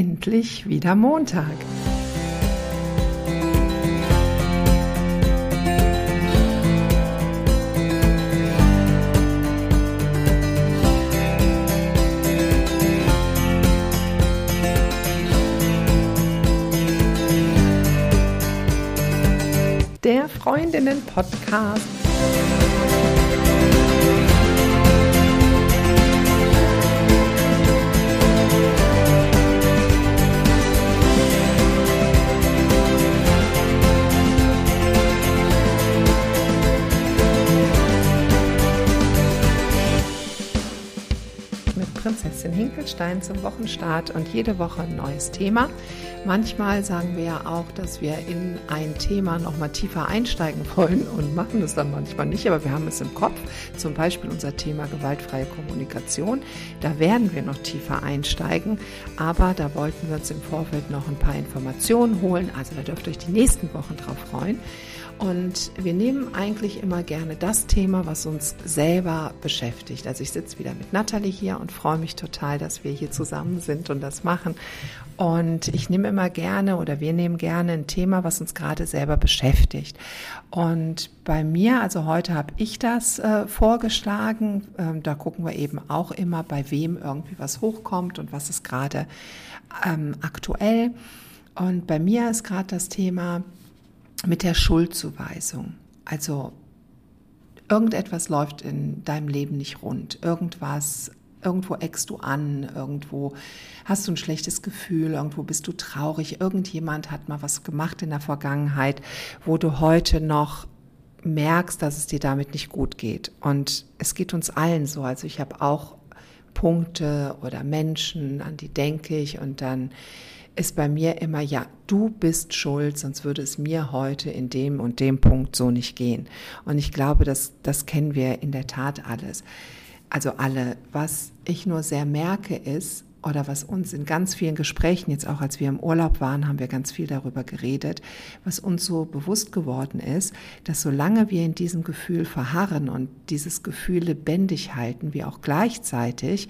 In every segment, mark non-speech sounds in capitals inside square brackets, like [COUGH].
endlich wieder Montag. Der Freundinnen-Podcast. Prinzessin Hinkelstein zum Wochenstart und jede Woche ein neues Thema. Manchmal sagen wir ja auch, dass wir in ein Thema noch mal tiefer einsteigen wollen und machen es dann manchmal nicht, aber wir haben es im Kopf. Zum Beispiel unser Thema gewaltfreie Kommunikation. Da werden wir noch tiefer einsteigen, aber da wollten wir uns im Vorfeld noch ein paar Informationen holen. Also da dürft ihr euch die nächsten Wochen drauf freuen. Und wir nehmen eigentlich immer gerne das Thema, was uns selber beschäftigt. Also ich sitze wieder mit Natalie hier und freue mich total, dass wir hier zusammen sind und das machen. Und ich nehme immer gerne oder wir nehmen gerne ein Thema, was uns gerade selber beschäftigt. Und bei mir, also heute habe ich das äh, vorgeschlagen. Ähm, da gucken wir eben auch immer, bei wem irgendwie was hochkommt und was ist gerade ähm, aktuell. Und bei mir ist gerade das Thema, mit der Schuldzuweisung. Also irgendetwas läuft in deinem Leben nicht rund, irgendwas, irgendwo eckst du an, irgendwo hast du ein schlechtes Gefühl, irgendwo bist du traurig, irgendjemand hat mal was gemacht in der Vergangenheit, wo du heute noch merkst, dass es dir damit nicht gut geht. Und es geht uns allen so. Also ich habe auch Punkte oder Menschen, an die denke ich und dann ist bei mir immer, ja, du bist schuld, sonst würde es mir heute in dem und dem Punkt so nicht gehen. Und ich glaube, das, das kennen wir in der Tat alles. Also alle. Was ich nur sehr merke ist, oder was uns in ganz vielen Gesprächen, jetzt auch als wir im Urlaub waren, haben wir ganz viel darüber geredet, was uns so bewusst geworden ist, dass solange wir in diesem Gefühl verharren und dieses Gefühl lebendig halten, wir auch gleichzeitig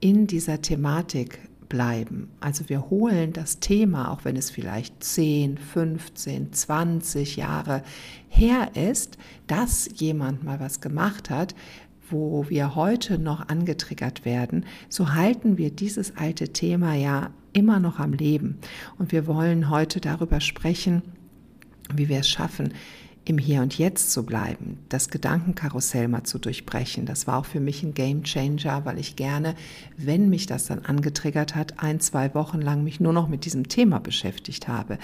in dieser Thematik bleiben. Also wir holen das Thema, auch wenn es vielleicht 10, 15, 20 Jahre her ist, dass jemand mal was gemacht hat, wo wir heute noch angetriggert werden, so halten wir dieses alte Thema ja immer noch am Leben. Und wir wollen heute darüber sprechen, wie wir es schaffen, im Hier und Jetzt zu bleiben, das Gedankenkarussell mal zu durchbrechen. Das war auch für mich ein Game Changer, weil ich gerne, wenn mich das dann angetriggert hat, ein, zwei Wochen lang mich nur noch mit diesem Thema beschäftigt habe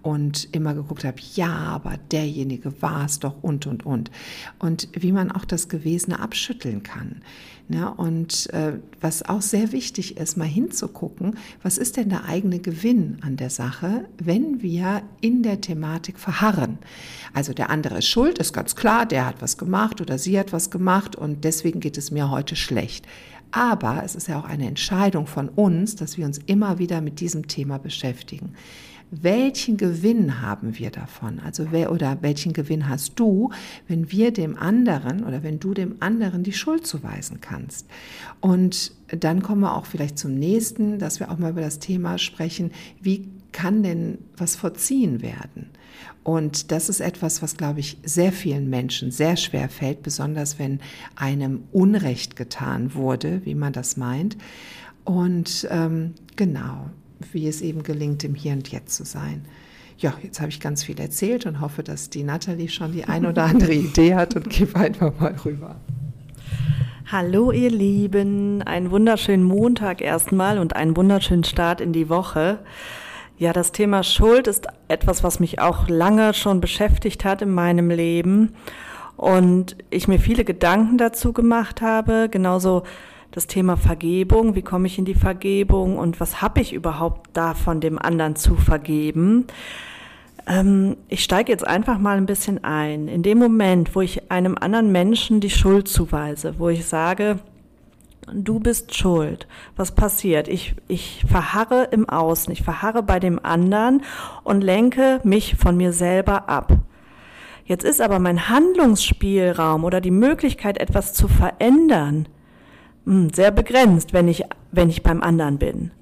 und immer geguckt habe, ja, aber derjenige war es doch und, und, und. Und wie man auch das Gewesene abschütteln kann. Ja, und äh, was auch sehr wichtig ist, mal hinzugucken, was ist denn der eigene Gewinn an der Sache, wenn wir in der Thematik verharren. Also der andere ist schuld, ist ganz klar, der hat was gemacht oder sie hat was gemacht und deswegen geht es mir heute schlecht. Aber es ist ja auch eine Entscheidung von uns, dass wir uns immer wieder mit diesem Thema beschäftigen welchen Gewinn haben wir davon? Also wer oder welchen Gewinn hast du, wenn wir dem anderen oder wenn du dem anderen die Schuld zuweisen kannst? Und dann kommen wir auch vielleicht zum nächsten, dass wir auch mal über das Thema sprechen, wie kann denn was verziehen werden? Und das ist etwas, was, glaube ich, sehr vielen Menschen sehr schwer fällt, besonders wenn einem Unrecht getan wurde, wie man das meint. Und ähm, genau, wie es eben gelingt, im Hier und Jetzt zu sein. Ja, jetzt habe ich ganz viel erzählt und hoffe, dass die Nathalie schon die ein oder andere [LAUGHS] Idee hat und gebe einfach mal rüber. Hallo ihr Lieben, einen wunderschönen Montag erstmal und einen wunderschönen Start in die Woche. Ja, das Thema Schuld ist etwas, was mich auch lange schon beschäftigt hat in meinem Leben und ich mir viele Gedanken dazu gemacht habe, genauso das Thema Vergebung, wie komme ich in die Vergebung und was habe ich überhaupt da von dem anderen zu vergeben. Ähm, ich steige jetzt einfach mal ein bisschen ein. In dem Moment, wo ich einem anderen Menschen die Schuld zuweise, wo ich sage, du bist schuld. Was passiert? Ich, ich verharre im Außen, ich verharre bei dem anderen und lenke mich von mir selber ab. Jetzt ist aber mein Handlungsspielraum oder die Möglichkeit, etwas zu verändern, sehr begrenzt, wenn ich, wenn ich beim anderen bin.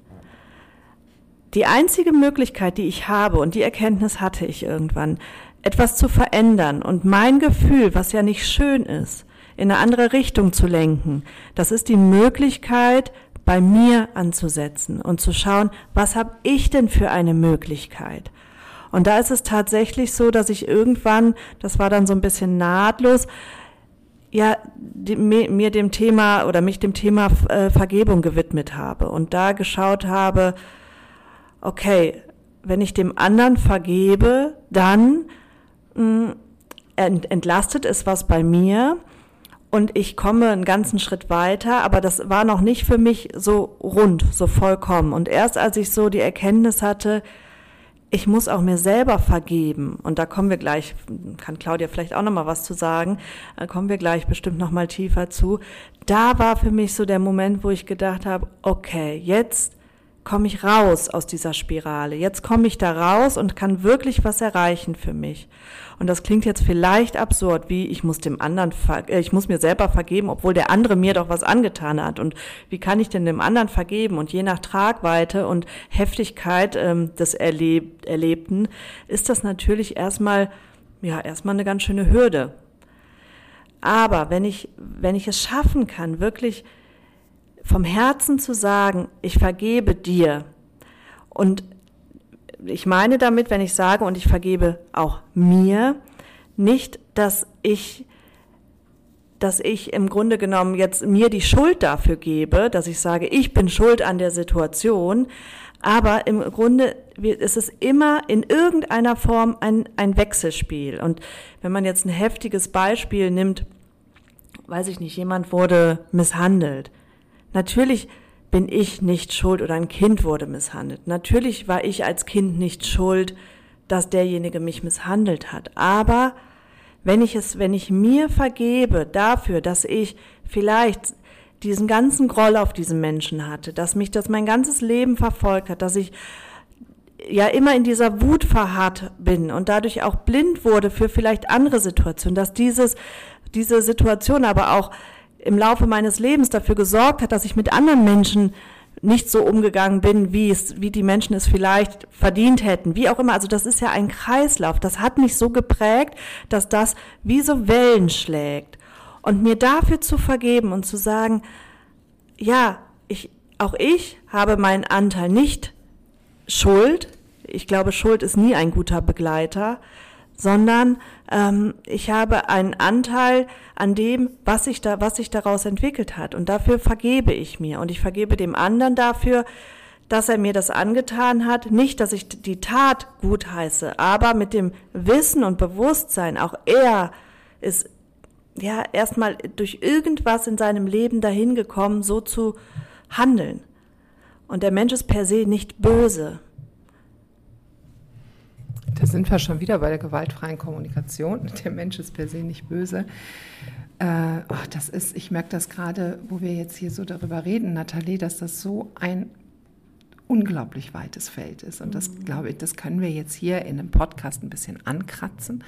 die einzige Möglichkeit, die ich habe, und die Erkenntnis hatte ich irgendwann, etwas zu verändern und mein Gefühl, was ja nicht schön ist, in eine andere Richtung zu lenken, das ist die Möglichkeit, bei mir anzusetzen und zu schauen, was habe ich denn für eine Möglichkeit? Und da ist es tatsächlich so, dass ich irgendwann, das war dann so ein bisschen nahtlos, ja, die, mir dem Thema oder mich dem Thema äh, Vergebung gewidmet habe und da geschaut habe, okay, wenn ich dem anderen vergebe, dann hm, entlastet es was bei mir und ich komme einen ganzen Schritt weiter, aber das war noch nicht für mich so rund, so vollkommen. Und erst als ich so die Erkenntnis hatte, ich muss auch mir selber vergeben. Und da kommen wir gleich, kann Claudia vielleicht auch noch mal was zu sagen, da kommen wir gleich bestimmt noch mal tiefer zu. Da war für mich so der Moment, wo ich gedacht habe, okay, jetzt komme ich raus aus dieser Spirale. Jetzt komme ich da raus und kann wirklich was erreichen für mich. Und das klingt jetzt vielleicht absurd, wie ich muss dem anderen, äh, ich muss mir selber vergeben, obwohl der andere mir doch was angetan hat. Und wie kann ich denn dem anderen vergeben? Und je nach Tragweite und Heftigkeit ähm, des Erleb Erlebten ist das natürlich erstmal, ja, erstmal eine ganz schöne Hürde. Aber wenn ich, wenn ich es schaffen kann, wirklich vom Herzen zu sagen, ich vergebe dir und ich meine damit, wenn ich sage, und ich vergebe auch mir, nicht, dass ich, dass ich im Grunde genommen jetzt mir die Schuld dafür gebe, dass ich sage, ich bin schuld an der Situation, aber im Grunde ist es immer in irgendeiner Form ein, ein Wechselspiel. Und wenn man jetzt ein heftiges Beispiel nimmt, weiß ich nicht, jemand wurde misshandelt. Natürlich bin ich nicht schuld oder ein Kind wurde misshandelt. Natürlich war ich als Kind nicht schuld, dass derjenige mich misshandelt hat. Aber wenn ich es, wenn ich mir vergebe dafür, dass ich vielleicht diesen ganzen Groll auf diesen Menschen hatte, dass mich das mein ganzes Leben verfolgt hat, dass ich ja immer in dieser Wut verharrt bin und dadurch auch blind wurde für vielleicht andere Situationen, dass dieses, diese Situation aber auch im Laufe meines Lebens dafür gesorgt hat, dass ich mit anderen Menschen nicht so umgegangen bin, wie es, wie die Menschen es vielleicht verdient hätten, wie auch immer. Also das ist ja ein Kreislauf. Das hat mich so geprägt, dass das wie so Wellen schlägt. Und mir dafür zu vergeben und zu sagen, ja, ich, auch ich habe meinen Anteil nicht Schuld. Ich glaube, Schuld ist nie ein guter Begleiter, sondern ähm, ich habe einen Anteil an dem, was sich da, was sich daraus entwickelt hat. Und dafür vergebe ich mir. Und ich vergebe dem anderen dafür, dass er mir das angetan hat. Nicht, dass ich die Tat gut heiße, aber mit dem Wissen und Bewusstsein, auch er ist ja erstmal durch irgendwas in seinem Leben dahin gekommen, so zu handeln. Und der Mensch ist per se nicht böse. Da sind wir schon wieder bei der gewaltfreien Kommunikation. [LAUGHS] Der Mensch ist per se nicht böse. Äh, oh, das ist, ich merke das gerade, wo wir jetzt hier so darüber reden, Nathalie, dass das so ein unglaublich weites Feld ist. Und das, mhm. glaube ich, das können wir jetzt hier in einem Podcast ein bisschen ankratzen.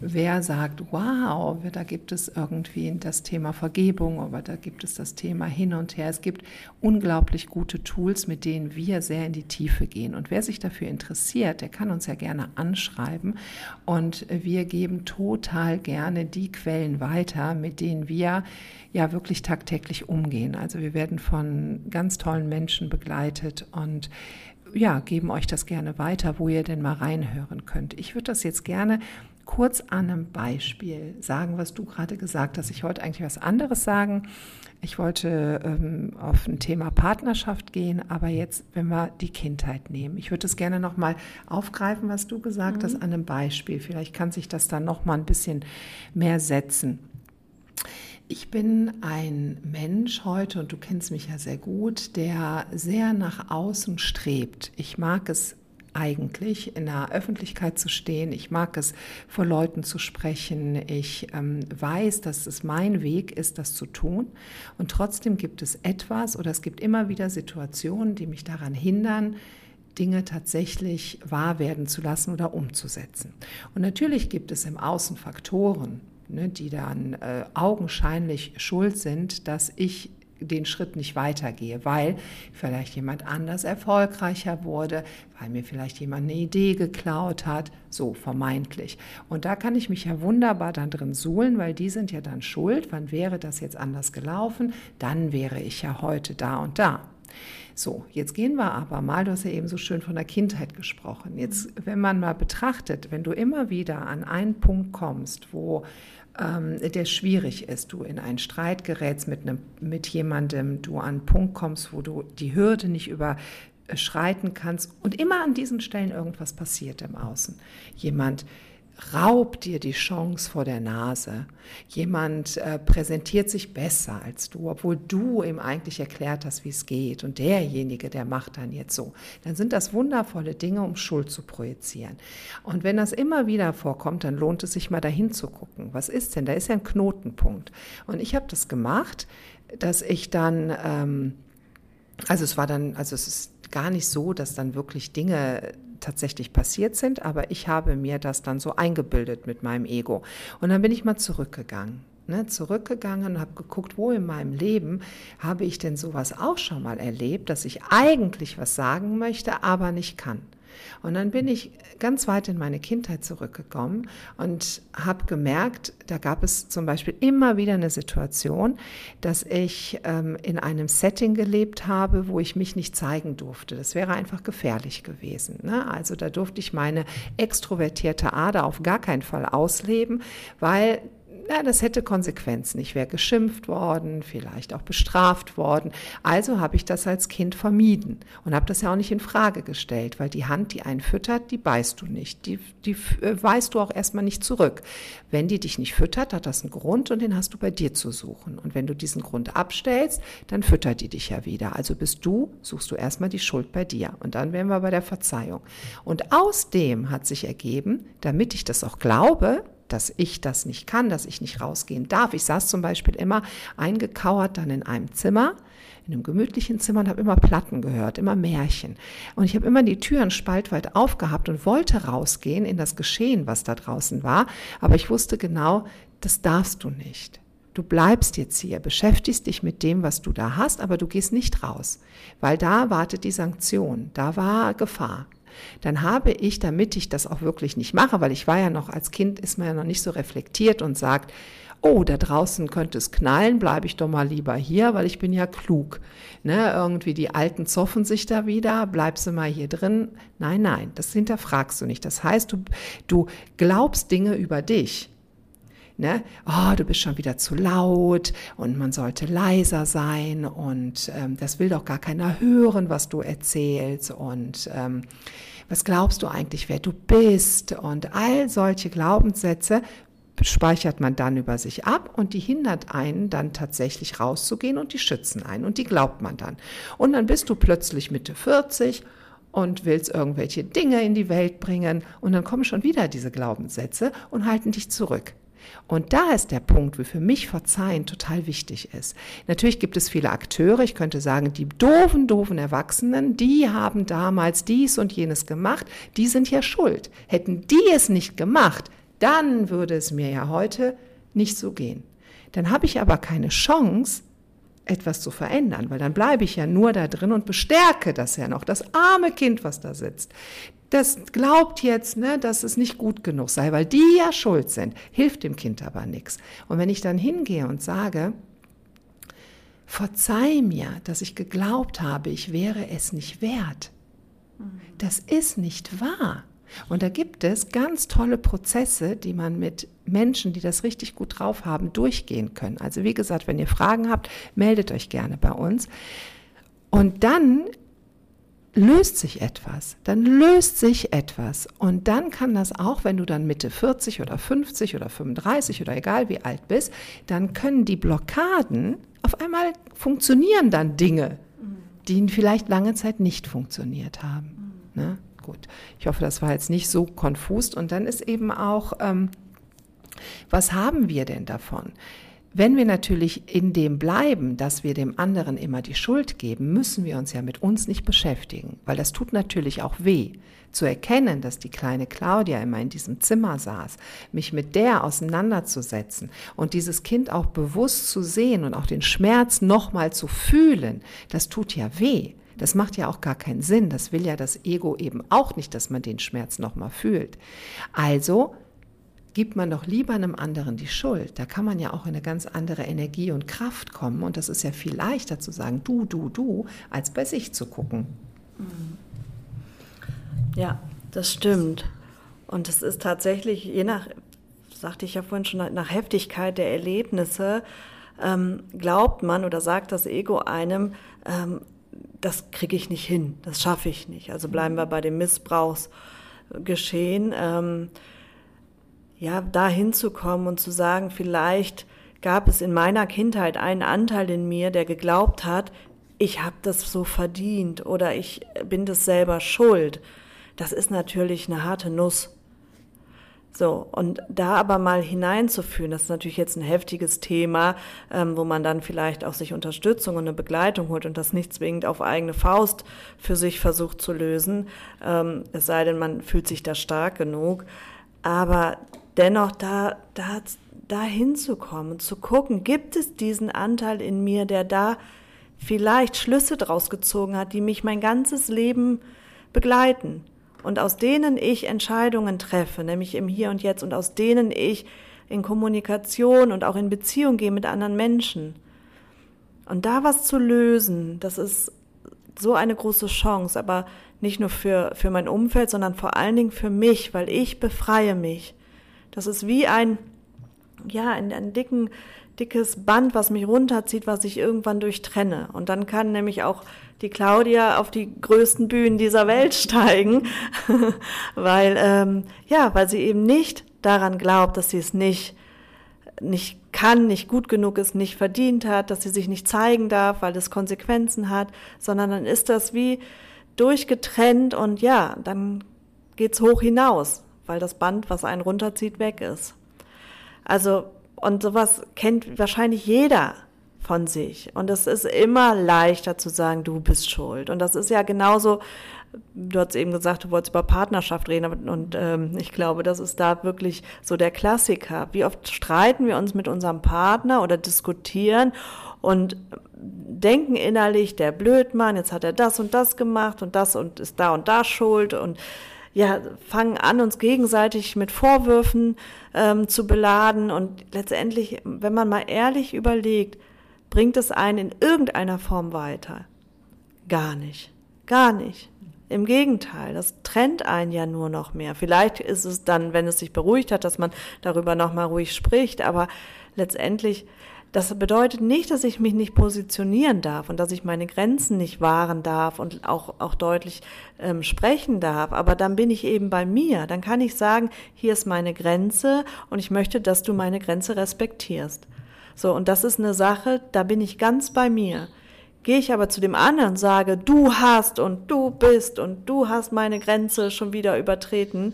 Wer sagt, wow, da gibt es irgendwie das Thema Vergebung, aber da gibt es das Thema hin und her. Es gibt unglaublich gute Tools, mit denen wir sehr in die Tiefe gehen. Und wer sich dafür interessiert, der kann uns ja gerne anschreiben. Und wir geben total gerne die Quellen weiter, mit denen wir ja wirklich tagtäglich umgehen. Also wir werden von ganz tollen Menschen begleitet und ja, geben euch das gerne weiter, wo ihr denn mal reinhören könnt. Ich würde das jetzt gerne kurz an einem Beispiel sagen, was du gerade gesagt hast. Ich wollte eigentlich was anderes sagen. Ich wollte ähm, auf ein Thema Partnerschaft gehen, aber jetzt, wenn wir die Kindheit nehmen, ich würde es gerne noch mal aufgreifen, was du gesagt mhm. hast, an einem Beispiel. Vielleicht kann sich das dann noch mal ein bisschen mehr setzen. Ich bin ein Mensch heute, und du kennst mich ja sehr gut, der sehr nach außen strebt. Ich mag es eigentlich in der Öffentlichkeit zu stehen. Ich mag es vor Leuten zu sprechen. Ich ähm, weiß, dass es mein Weg ist, das zu tun. Und trotzdem gibt es etwas oder es gibt immer wieder Situationen, die mich daran hindern, Dinge tatsächlich wahr werden zu lassen oder umzusetzen. Und natürlich gibt es im Außen Faktoren, ne, die dann äh, augenscheinlich schuld sind, dass ich den Schritt nicht weitergehe, weil vielleicht jemand anders erfolgreicher wurde, weil mir vielleicht jemand eine Idee geklaut hat, so vermeintlich. Und da kann ich mich ja wunderbar dann drin suhlen, weil die sind ja dann schuld. Wann wäre das jetzt anders gelaufen? Dann wäre ich ja heute da und da. So, jetzt gehen wir aber mal, du hast ja eben so schön von der Kindheit gesprochen. Jetzt, wenn man mal betrachtet, wenn du immer wieder an einen Punkt kommst, wo ähm, der schwierig ist, du in einen Streit gerätst mit, einem, mit jemandem, du an einen Punkt kommst, wo du die Hürde nicht überschreiten kannst und immer an diesen Stellen irgendwas passiert im Außen. Jemand raubt dir die Chance vor der Nase. Jemand äh, präsentiert sich besser als du, obwohl du ihm eigentlich erklärt hast, wie es geht. Und derjenige, der macht dann jetzt so. Dann sind das wundervolle Dinge, um Schuld zu projizieren. Und wenn das immer wieder vorkommt, dann lohnt es sich mal dahin zu gucken. Was ist denn? Da ist ja ein Knotenpunkt. Und ich habe das gemacht, dass ich dann, ähm, also es war dann, also es ist gar nicht so, dass dann wirklich Dinge tatsächlich passiert sind, aber ich habe mir das dann so eingebildet mit meinem Ego. Und dann bin ich mal zurückgegangen. Ne, zurückgegangen und habe geguckt, wo in meinem Leben habe ich denn sowas auch schon mal erlebt, dass ich eigentlich was sagen möchte, aber nicht kann. Und dann bin ich ganz weit in meine Kindheit zurückgekommen und habe gemerkt, da gab es zum Beispiel immer wieder eine Situation, dass ich ähm, in einem Setting gelebt habe, wo ich mich nicht zeigen durfte. Das wäre einfach gefährlich gewesen. Ne? Also da durfte ich meine extrovertierte Ader auf gar keinen Fall ausleben, weil ja, das hätte Konsequenzen. Ich wäre geschimpft worden, vielleicht auch bestraft worden. Also habe ich das als Kind vermieden und habe das ja auch nicht in Frage gestellt, weil die Hand, die einen füttert, die beißt du nicht. Die, die äh, weist du auch erstmal nicht zurück. Wenn die dich nicht füttert, hat das einen Grund und den hast du bei dir zu suchen. Und wenn du diesen Grund abstellst, dann füttert die dich ja wieder. Also bist du, suchst du erstmal die Schuld bei dir. Und dann wären wir bei der Verzeihung. Und aus dem hat sich ergeben, damit ich das auch glaube, dass ich das nicht kann, dass ich nicht rausgehen darf. Ich saß zum Beispiel immer eingekauert dann in einem Zimmer, in einem gemütlichen Zimmer und habe immer Platten gehört, immer Märchen. Und ich habe immer die Türen spaltweit aufgehabt und wollte rausgehen in das Geschehen, was da draußen war. Aber ich wusste genau, das darfst du nicht. Du bleibst jetzt hier, beschäftigst dich mit dem, was du da hast, aber du gehst nicht raus, weil da wartet die Sanktion, da war Gefahr dann habe ich, damit ich das auch wirklich nicht mache, weil ich war ja noch als Kind, ist man ja noch nicht so reflektiert und sagt, oh, da draußen könnte es knallen, bleibe ich doch mal lieber hier, weil ich bin ja klug. Ne, irgendwie die Alten zoffen sich da wieder, bleibst du mal hier drin. Nein, nein, das hinterfragst du nicht. Das heißt, du, du glaubst Dinge über dich. Ne? Oh, du bist schon wieder zu laut und man sollte leiser sein und ähm, das will doch gar keiner hören, was du erzählst und ähm, was glaubst du eigentlich, wer du bist und all solche Glaubenssätze speichert man dann über sich ab und die hindert einen dann tatsächlich rauszugehen und die schützen einen und die glaubt man dann. Und dann bist du plötzlich Mitte 40 und willst irgendwelche Dinge in die Welt bringen und dann kommen schon wieder diese Glaubenssätze und halten dich zurück. Und da ist der Punkt, wo für mich Verzeihen total wichtig ist. Natürlich gibt es viele Akteure, ich könnte sagen, die doofen, doofen Erwachsenen, die haben damals dies und jenes gemacht, die sind ja schuld. Hätten die es nicht gemacht, dann würde es mir ja heute nicht so gehen. Dann habe ich aber keine Chance, etwas zu verändern, weil dann bleibe ich ja nur da drin und bestärke das ja noch, das arme Kind, was da sitzt das glaubt jetzt, ne, dass es nicht gut genug sei, weil die ja schuld sind, hilft dem Kind aber nichts. Und wenn ich dann hingehe und sage, verzeih mir, dass ich geglaubt habe, ich wäre es nicht wert, das ist nicht wahr. Und da gibt es ganz tolle Prozesse, die man mit Menschen, die das richtig gut drauf haben, durchgehen können. Also wie gesagt, wenn ihr Fragen habt, meldet euch gerne bei uns. Und dann löst sich etwas, dann löst sich etwas. Und dann kann das auch, wenn du dann Mitte 40 oder 50 oder 35 oder egal wie alt bist, dann können die Blockaden, auf einmal funktionieren dann Dinge, die vielleicht lange Zeit nicht funktioniert haben. Ne? Gut, ich hoffe, das war jetzt nicht so konfus. Und dann ist eben auch, ähm, was haben wir denn davon? wenn wir natürlich in dem bleiben, dass wir dem anderen immer die Schuld geben, müssen wir uns ja mit uns nicht beschäftigen, weil das tut natürlich auch weh. Zu erkennen, dass die kleine Claudia immer in diesem Zimmer saß, mich mit der auseinanderzusetzen und dieses Kind auch bewusst zu sehen und auch den Schmerz nochmal zu fühlen, das tut ja weh. Das macht ja auch gar keinen Sinn. Das will ja das Ego eben auch nicht, dass man den Schmerz nochmal fühlt. Also gibt man doch lieber einem anderen die Schuld. Da kann man ja auch in eine ganz andere Energie und Kraft kommen. Und das ist ja viel leichter zu sagen, du, du, du, als bei sich zu gucken. Ja, das stimmt. Und es ist tatsächlich, je nach, sagte ich ja vorhin schon, nach Heftigkeit der Erlebnisse, ähm, glaubt man oder sagt das Ego einem, ähm, das kriege ich nicht hin, das schaffe ich nicht. Also bleiben wir bei dem Missbrauchsgeschehen. Ähm, ja, da hinzukommen und zu sagen, vielleicht gab es in meiner Kindheit einen Anteil in mir, der geglaubt hat, ich habe das so verdient oder ich bin das selber schuld. Das ist natürlich eine harte Nuss. So, und da aber mal hineinzuführen, das ist natürlich jetzt ein heftiges Thema, ähm, wo man dann vielleicht auch sich Unterstützung und eine Begleitung holt und das nicht zwingend auf eigene Faust für sich versucht zu lösen, ähm, es sei denn, man fühlt sich da stark genug. Aber dennoch da, da, da hinzukommen zu gucken, gibt es diesen Anteil in mir, der da vielleicht Schlüsse draus gezogen hat, die mich mein ganzes Leben begleiten und aus denen ich Entscheidungen treffe, nämlich im Hier und Jetzt und aus denen ich in Kommunikation und auch in Beziehung gehe mit anderen Menschen. Und da was zu lösen, das ist so eine große Chance, aber nicht nur für, für mein Umfeld, sondern vor allen Dingen für mich, weil ich befreie mich. Das ist wie ein, ja, ein, ein dicken, dickes Band, was mich runterzieht, was ich irgendwann durchtrenne. Und dann kann nämlich auch die Claudia auf die größten Bühnen dieser Welt steigen, [LAUGHS] weil, ähm, ja, weil sie eben nicht daran glaubt, dass sie es nicht, nicht kann, nicht gut genug ist, nicht verdient hat, dass sie sich nicht zeigen darf, weil es Konsequenzen hat, sondern dann ist das wie durchgetrennt und ja, dann geht's hoch hinaus weil das Band, was einen runterzieht, weg ist. Also, und sowas kennt wahrscheinlich jeder von sich. Und es ist immer leichter zu sagen, du bist schuld. Und das ist ja genauso, du hast eben gesagt, du wolltest über Partnerschaft reden. Und ähm, ich glaube, das ist da wirklich so der Klassiker. Wie oft streiten wir uns mit unserem Partner oder diskutieren und denken innerlich, der Blödmann, jetzt hat er das und das gemacht und das und ist da und da schuld und ja, fangen an, uns gegenseitig mit Vorwürfen ähm, zu beladen. Und letztendlich, wenn man mal ehrlich überlegt, bringt es einen in irgendeiner Form weiter. Gar nicht. Gar nicht. Im Gegenteil, das trennt einen ja nur noch mehr. Vielleicht ist es dann, wenn es sich beruhigt hat, dass man darüber nochmal ruhig spricht, aber letztendlich das bedeutet nicht, dass ich mich nicht positionieren darf und dass ich meine Grenzen nicht wahren darf und auch, auch deutlich ähm, sprechen darf. Aber dann bin ich eben bei mir. Dann kann ich sagen, hier ist meine Grenze und ich möchte, dass du meine Grenze respektierst. So, und das ist eine Sache, da bin ich ganz bei mir. Gehe ich aber zu dem anderen sage, du hast und du bist und du hast meine Grenze schon wieder übertreten,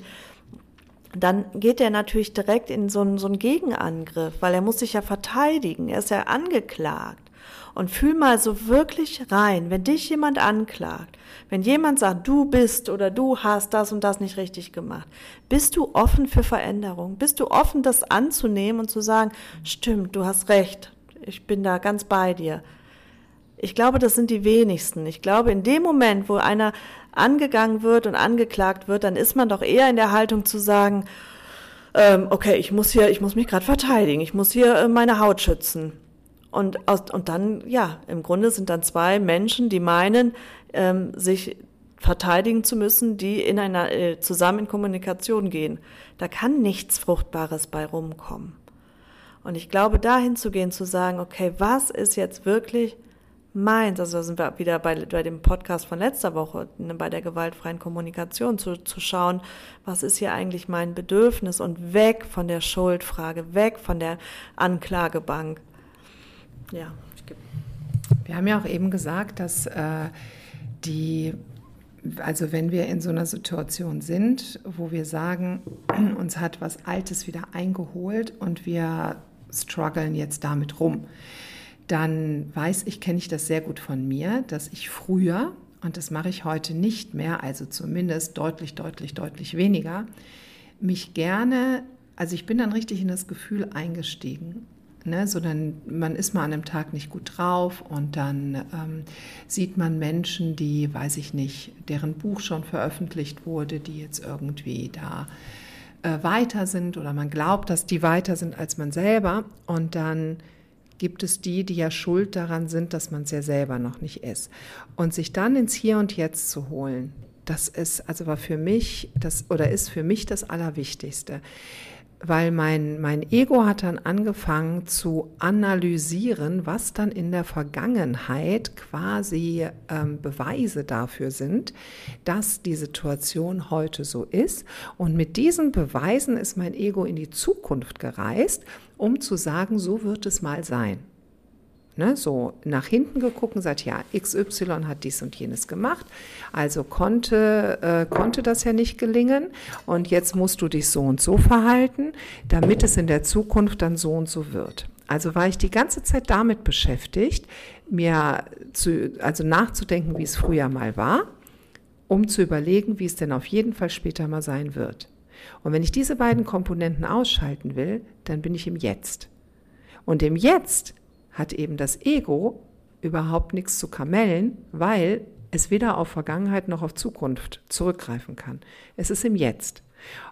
dann geht er natürlich direkt in so einen, so einen Gegenangriff, weil er muss sich ja verteidigen, er ist ja angeklagt. Und fühl mal so wirklich rein, wenn dich jemand anklagt, wenn jemand sagt, du bist oder du hast das und das nicht richtig gemacht, bist du offen für Veränderung? Bist du offen, das anzunehmen und zu sagen, stimmt, du hast recht, ich bin da ganz bei dir. Ich glaube, das sind die wenigsten. Ich glaube, in dem Moment, wo einer angegangen wird und angeklagt wird, dann ist man doch eher in der Haltung zu sagen, ähm, okay, ich muss hier, ich muss mich gerade verteidigen, ich muss hier äh, meine Haut schützen. Und, aus, und dann, ja, im Grunde sind dann zwei Menschen, die meinen, ähm, sich verteidigen zu müssen, die in einer, äh, zusammen in Kommunikation gehen. Da kann nichts Fruchtbares bei rumkommen. Und ich glaube, dahin zu gehen, zu sagen, okay, was ist jetzt wirklich meins, also da sind wir wieder bei, bei dem Podcast von letzter Woche, ne, bei der gewaltfreien Kommunikation, zu, zu schauen, was ist hier eigentlich mein Bedürfnis und weg von der Schuldfrage, weg von der Anklagebank. Ja. Wir haben ja auch eben gesagt, dass äh, die, also wenn wir in so einer Situation sind, wo wir sagen, [CLEARS THROAT] uns hat was Altes wieder eingeholt und wir strugglen jetzt damit rum, dann weiß ich, kenne ich das sehr gut von mir, dass ich früher, und das mache ich heute nicht mehr, also zumindest deutlich, deutlich, deutlich weniger, mich gerne, also ich bin dann richtig in das Gefühl eingestiegen. Ne, so dann, man ist mal an einem Tag nicht gut drauf und dann ähm, sieht man Menschen, die, weiß ich nicht, deren Buch schon veröffentlicht wurde, die jetzt irgendwie da äh, weiter sind oder man glaubt, dass die weiter sind als man selber und dann gibt es die, die ja schuld daran sind, dass man es ja selber noch nicht ist. Und sich dann ins Hier und Jetzt zu holen, das ist, also war für mich das oder ist für mich das Allerwichtigste weil mein, mein Ego hat dann angefangen zu analysieren, was dann in der Vergangenheit quasi ähm, Beweise dafür sind, dass die Situation heute so ist. Und mit diesen Beweisen ist mein Ego in die Zukunft gereist, um zu sagen, so wird es mal sein ne, so nach hinten geguckt und sagt, ja, XY hat dies und jenes gemacht, also konnte, äh, konnte das ja nicht gelingen und jetzt musst du dich so und so verhalten, damit es in der Zukunft dann so und so wird. Also war ich die ganze Zeit damit beschäftigt, mir zu, also nachzudenken, wie es früher mal war, um zu überlegen, wie es denn auf jeden Fall später mal sein wird. Und wenn ich diese beiden Komponenten ausschalten will, dann bin ich im Jetzt. Und im Jetzt hat eben das Ego überhaupt nichts zu kamellen, weil es weder auf Vergangenheit noch auf Zukunft zurückgreifen kann. Es ist im Jetzt.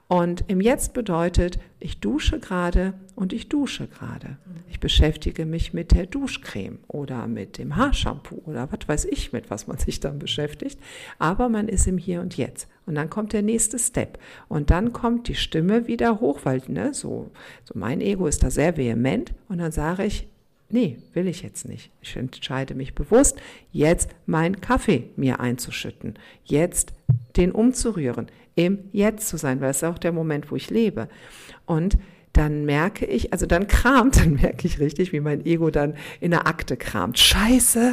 Und im Jetzt bedeutet, ich dusche gerade und ich dusche gerade. Ich beschäftige mich mit der Duschcreme oder mit dem Haarshampoo oder was weiß ich, mit was man sich dann beschäftigt. Aber man ist im Hier und Jetzt. Und dann kommt der nächste Step. Und dann kommt die Stimme wieder hoch, weil ne, so, so mein Ego ist da sehr vehement. Und dann sage ich, nee, will ich jetzt nicht. Ich entscheide mich bewusst, jetzt meinen Kaffee mir einzuschütten, jetzt den umzurühren, im Jetzt zu sein, weil es ist auch der Moment, wo ich lebe. Und dann merke ich, also dann kramt, [LAUGHS] dann merke ich richtig, wie mein Ego dann in der Akte kramt. Scheiße,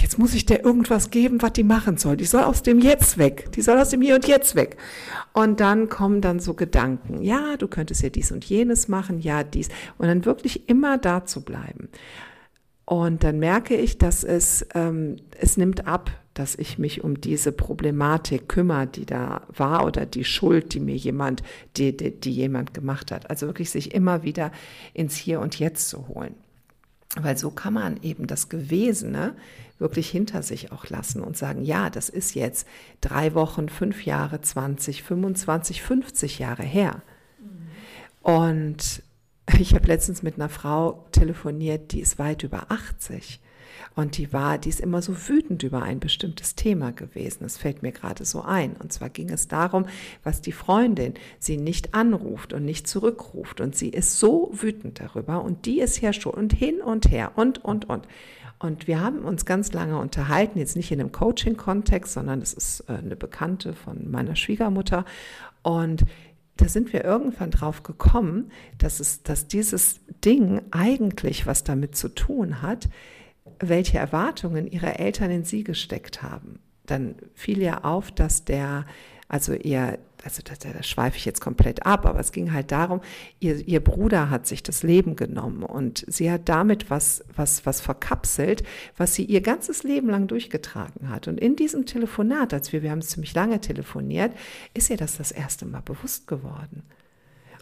jetzt muss ich der irgendwas geben, was die machen soll. Die soll aus dem Jetzt weg. Die soll aus dem Hier und Jetzt weg. Und dann kommen dann so Gedanken. Ja, du könntest ja dies und jenes machen. Ja, dies. Und dann wirklich immer da zu bleiben. Und dann merke ich, dass es, ähm, es nimmt ab, dass ich mich um diese Problematik kümmere, die da war oder die Schuld, die mir jemand, die, die, die jemand gemacht hat. Also wirklich sich immer wieder ins Hier und Jetzt zu holen. Weil so kann man eben das Gewesene wirklich hinter sich auch lassen und sagen, ja, das ist jetzt drei Wochen, fünf Jahre, 20, 25, 50 Jahre her. Und ich habe letztens mit einer Frau telefoniert, die ist weit über 80. Und die war, die ist immer so wütend über ein bestimmtes Thema gewesen. Das fällt mir gerade so ein. Und zwar ging es darum, was die Freundin sie nicht anruft und nicht zurückruft. Und sie ist so wütend darüber. Und die ist ja schon und hin und her und, und, und. Und wir haben uns ganz lange unterhalten, jetzt nicht in einem Coaching-Kontext, sondern es ist äh, eine Bekannte von meiner Schwiegermutter. Und da sind wir irgendwann drauf gekommen, dass es, dass dieses Ding eigentlich was damit zu tun hat, welche Erwartungen ihre Eltern in sie gesteckt haben. Dann fiel ja auf, dass der, also ihr, also da, da schweife ich jetzt komplett ab, aber es ging halt darum, ihr, ihr Bruder hat sich das Leben genommen und sie hat damit was, was, was verkapselt, was sie ihr ganzes Leben lang durchgetragen hat. Und in diesem Telefonat, als wir, wir haben ziemlich lange telefoniert, ist ihr das das erste Mal bewusst geworden.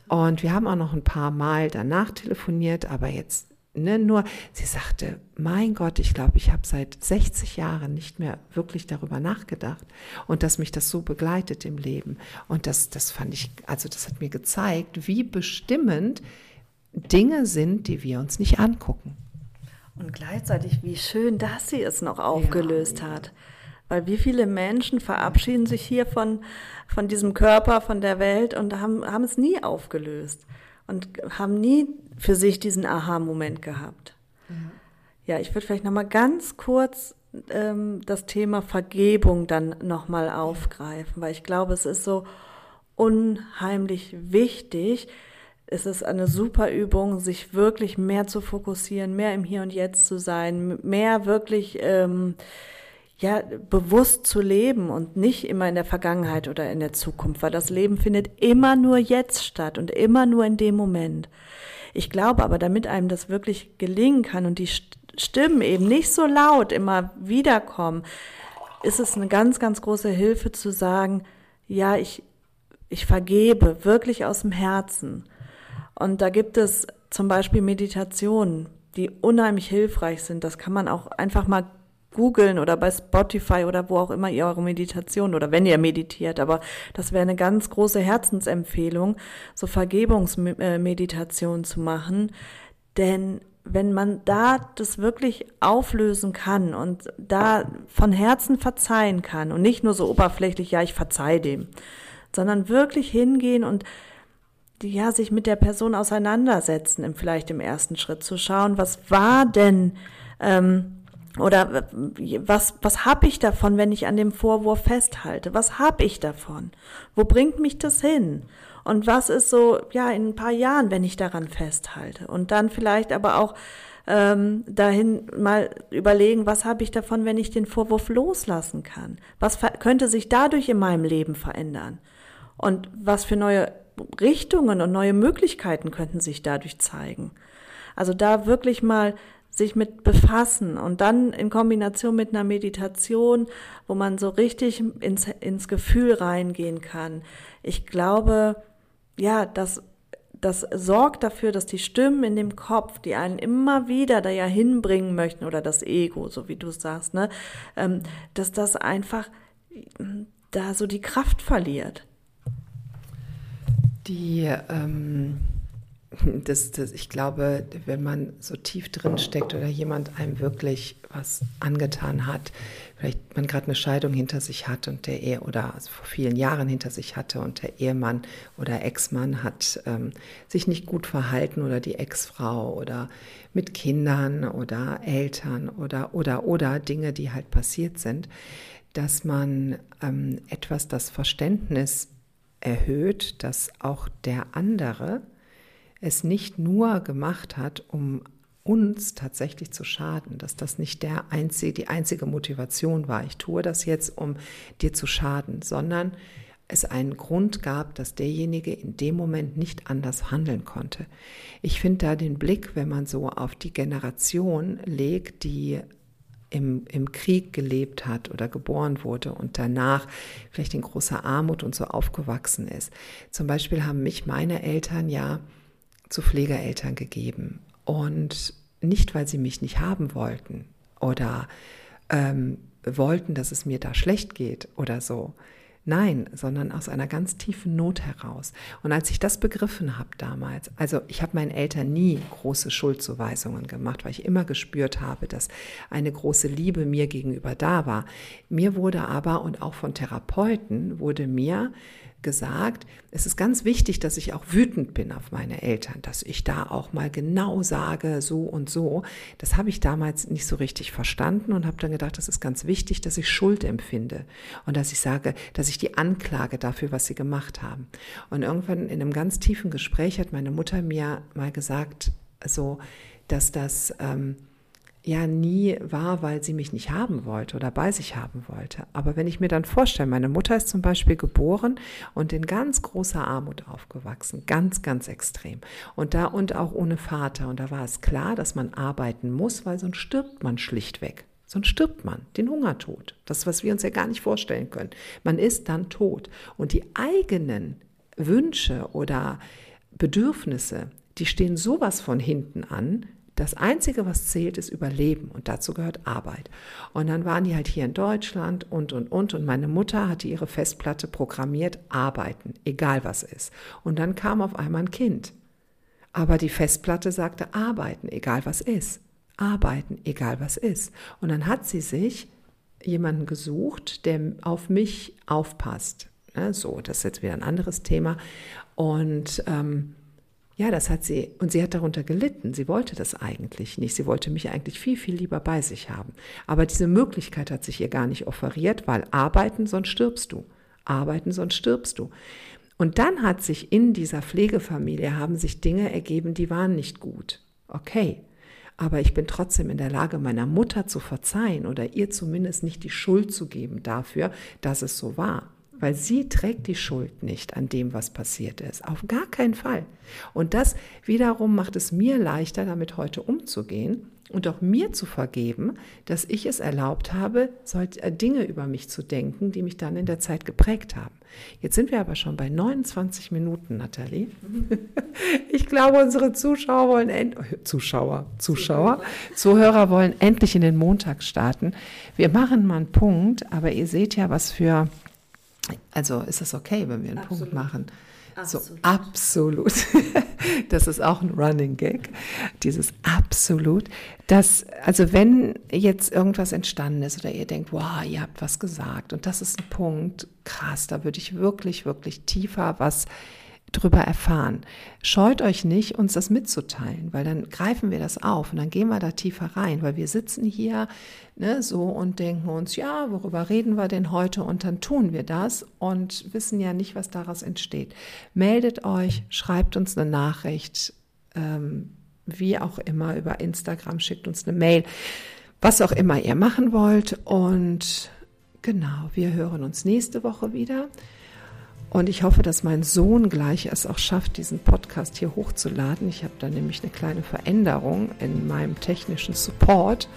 Und wir haben auch noch ein paar Mal danach telefoniert, aber jetzt Ne, nur, sie sagte, mein Gott, ich glaube, ich habe seit 60 Jahren nicht mehr wirklich darüber nachgedacht und dass mich das so begleitet im Leben. Und das, das fand ich, also das hat mir gezeigt, wie bestimmend Dinge sind, die wir uns nicht angucken. Und gleichzeitig, wie schön, dass sie es noch aufgelöst ja. hat. Weil wie viele Menschen verabschieden sich hier von, von diesem Körper, von der Welt und haben, haben es nie aufgelöst und haben nie für sich diesen Aha-Moment gehabt. Mhm. Ja, ich würde vielleicht nochmal ganz kurz ähm, das Thema Vergebung dann nochmal aufgreifen, weil ich glaube, es ist so unheimlich wichtig. Es ist eine super Übung, sich wirklich mehr zu fokussieren, mehr im Hier und Jetzt zu sein, mehr wirklich ähm, ja, bewusst zu leben und nicht immer in der Vergangenheit oder in der Zukunft, weil das Leben findet immer nur jetzt statt und immer nur in dem Moment. Ich glaube aber, damit einem das wirklich gelingen kann und die Stimmen eben nicht so laut immer wiederkommen, ist es eine ganz, ganz große Hilfe zu sagen, ja, ich, ich vergebe wirklich aus dem Herzen. Und da gibt es zum Beispiel Meditationen, die unheimlich hilfreich sind. Das kann man auch einfach mal googeln oder bei Spotify oder wo auch immer ihr eure Meditation oder wenn ihr meditiert. Aber das wäre eine ganz große Herzensempfehlung, so Vergebungsmeditation zu machen. Denn wenn man da das wirklich auflösen kann und da von Herzen verzeihen kann und nicht nur so oberflächlich, ja, ich verzeih dem, sondern wirklich hingehen und ja, sich mit der Person auseinandersetzen, vielleicht im ersten Schritt zu schauen, was war denn ähm, oder was, was habe ich davon, wenn ich an dem Vorwurf festhalte? Was habe ich davon? Wo bringt mich das hin? Und was ist so, ja, in ein paar Jahren, wenn ich daran festhalte? Und dann vielleicht aber auch ähm, dahin mal überlegen, was habe ich davon, wenn ich den Vorwurf loslassen kann? Was könnte sich dadurch in meinem Leben verändern? Und was für neue Richtungen und neue Möglichkeiten könnten sich dadurch zeigen? Also da wirklich mal sich mit befassen und dann in Kombination mit einer Meditation, wo man so richtig ins, ins Gefühl reingehen kann. Ich glaube, ja, das, das sorgt dafür, dass die Stimmen in dem Kopf, die einen immer wieder da ja hinbringen möchten, oder das Ego, so wie du sagst, ne, ähm, dass das einfach da so die Kraft verliert. Die ähm das, das, ich glaube, wenn man so tief drin steckt oder jemand einem wirklich was angetan hat, vielleicht man gerade eine Scheidung hinter sich hat und der Ehe oder also vor vielen Jahren hinter sich hatte und der Ehemann oder Ex-Mann hat ähm, sich nicht gut verhalten oder die Ex-Frau oder mit Kindern oder Eltern oder oder oder Dinge, die halt passiert sind, dass man ähm, etwas das Verständnis erhöht, dass auch der andere es nicht nur gemacht hat, um uns tatsächlich zu schaden, dass das nicht der einzige, die einzige Motivation war, ich tue das jetzt, um dir zu schaden, sondern es einen Grund gab, dass derjenige in dem Moment nicht anders handeln konnte. Ich finde da den Blick, wenn man so auf die Generation legt, die im, im Krieg gelebt hat oder geboren wurde und danach vielleicht in großer Armut und so aufgewachsen ist. Zum Beispiel haben mich meine Eltern ja zu Pflegeeltern gegeben. Und nicht, weil sie mich nicht haben wollten oder ähm, wollten, dass es mir da schlecht geht oder so. Nein, sondern aus einer ganz tiefen Not heraus. Und als ich das begriffen habe damals, also ich habe meinen Eltern nie große Schuldzuweisungen gemacht, weil ich immer gespürt habe, dass eine große Liebe mir gegenüber da war. Mir wurde aber, und auch von Therapeuten, wurde mir gesagt, es ist ganz wichtig, dass ich auch wütend bin auf meine Eltern, dass ich da auch mal genau sage, so und so. Das habe ich damals nicht so richtig verstanden und habe dann gedacht, das ist ganz wichtig, dass ich Schuld empfinde und dass ich sage, dass ich die Anklage dafür, was sie gemacht haben. Und irgendwann in einem ganz tiefen Gespräch hat meine Mutter mir mal gesagt, so, dass das ähm, ja nie war, weil sie mich nicht haben wollte oder bei sich haben wollte. Aber wenn ich mir dann vorstelle, meine Mutter ist zum Beispiel geboren und in ganz großer Armut aufgewachsen, ganz, ganz extrem. Und da und auch ohne Vater. Und da war es klar, dass man arbeiten muss, weil sonst stirbt man schlichtweg. Sonst stirbt man, den Hungertod. Das, was wir uns ja gar nicht vorstellen können. Man ist dann tot. Und die eigenen Wünsche oder Bedürfnisse, die stehen sowas von hinten an, das Einzige, was zählt, ist Überleben und dazu gehört Arbeit. Und dann waren die halt hier in Deutschland und, und, und. Und meine Mutter hatte ihre Festplatte programmiert, arbeiten, egal was ist. Und dann kam auf einmal ein Kind. Aber die Festplatte sagte, arbeiten, egal was ist. Arbeiten, egal was ist. Und dann hat sie sich jemanden gesucht, der auf mich aufpasst. Ne, so, das ist jetzt wieder ein anderes Thema. Und ähm, ja, das hat sie, und sie hat darunter gelitten. Sie wollte das eigentlich nicht. Sie wollte mich eigentlich viel, viel lieber bei sich haben. Aber diese Möglichkeit hat sich ihr gar nicht offeriert, weil arbeiten, sonst stirbst du. Arbeiten, sonst stirbst du. Und dann hat sich in dieser Pflegefamilie, haben sich Dinge ergeben, die waren nicht gut. Okay. Aber ich bin trotzdem in der Lage, meiner Mutter zu verzeihen oder ihr zumindest nicht die Schuld zu geben dafür, dass es so war weil sie trägt die Schuld nicht an dem, was passiert ist. Auf gar keinen Fall. Und das wiederum macht es mir leichter, damit heute umzugehen und auch mir zu vergeben, dass ich es erlaubt habe, solche äh, Dinge über mich zu denken, die mich dann in der Zeit geprägt haben. Jetzt sind wir aber schon bei 29 Minuten, Nathalie. [LAUGHS] Ich glaube, unsere Zuschauer wollen Zuschauer, Zuschauer, Zuhörer wollen endlich in den Montag starten. Wir machen mal einen Punkt, aber ihr seht ja, was für also ist es okay, wenn wir einen Absolut. Punkt machen? Absolut. So, absolut. [LAUGHS] Das ist auch ein Running Gag. Dieses absolut. Das, also wenn jetzt irgendwas entstanden ist oder ihr denkt, wow, ihr habt was gesagt und das ist ein Punkt, krass, da würde ich wirklich, wirklich tiefer was drüber erfahren. Scheut euch nicht, uns das mitzuteilen, weil dann greifen wir das auf und dann gehen wir da tiefer rein, weil wir sitzen hier ne, so und denken uns, ja, worüber reden wir denn heute? Und dann tun wir das und wissen ja nicht, was daraus entsteht. Meldet euch, schreibt uns eine Nachricht, ähm, wie auch immer, über Instagram, schickt uns eine Mail, was auch immer ihr machen wollt. Und genau, wir hören uns nächste Woche wieder. Und ich hoffe, dass mein Sohn gleich es auch schafft, diesen Podcast hier hochzuladen. Ich habe da nämlich eine kleine Veränderung in meinem technischen Support.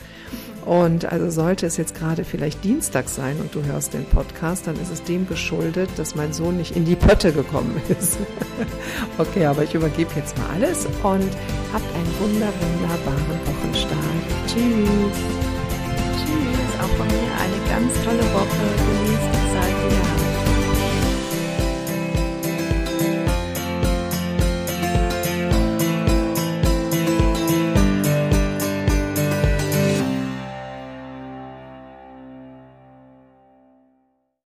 Und also sollte es jetzt gerade vielleicht Dienstag sein und du hörst den Podcast, dann ist es dem geschuldet, dass mein Sohn nicht in die Pötte gekommen ist. [LAUGHS] okay, aber ich übergebe jetzt mal alles und habt einen wunder, wunderbaren Wochenstart. Tschüss. Tschüss, auch von mir eine ganz tolle Woche.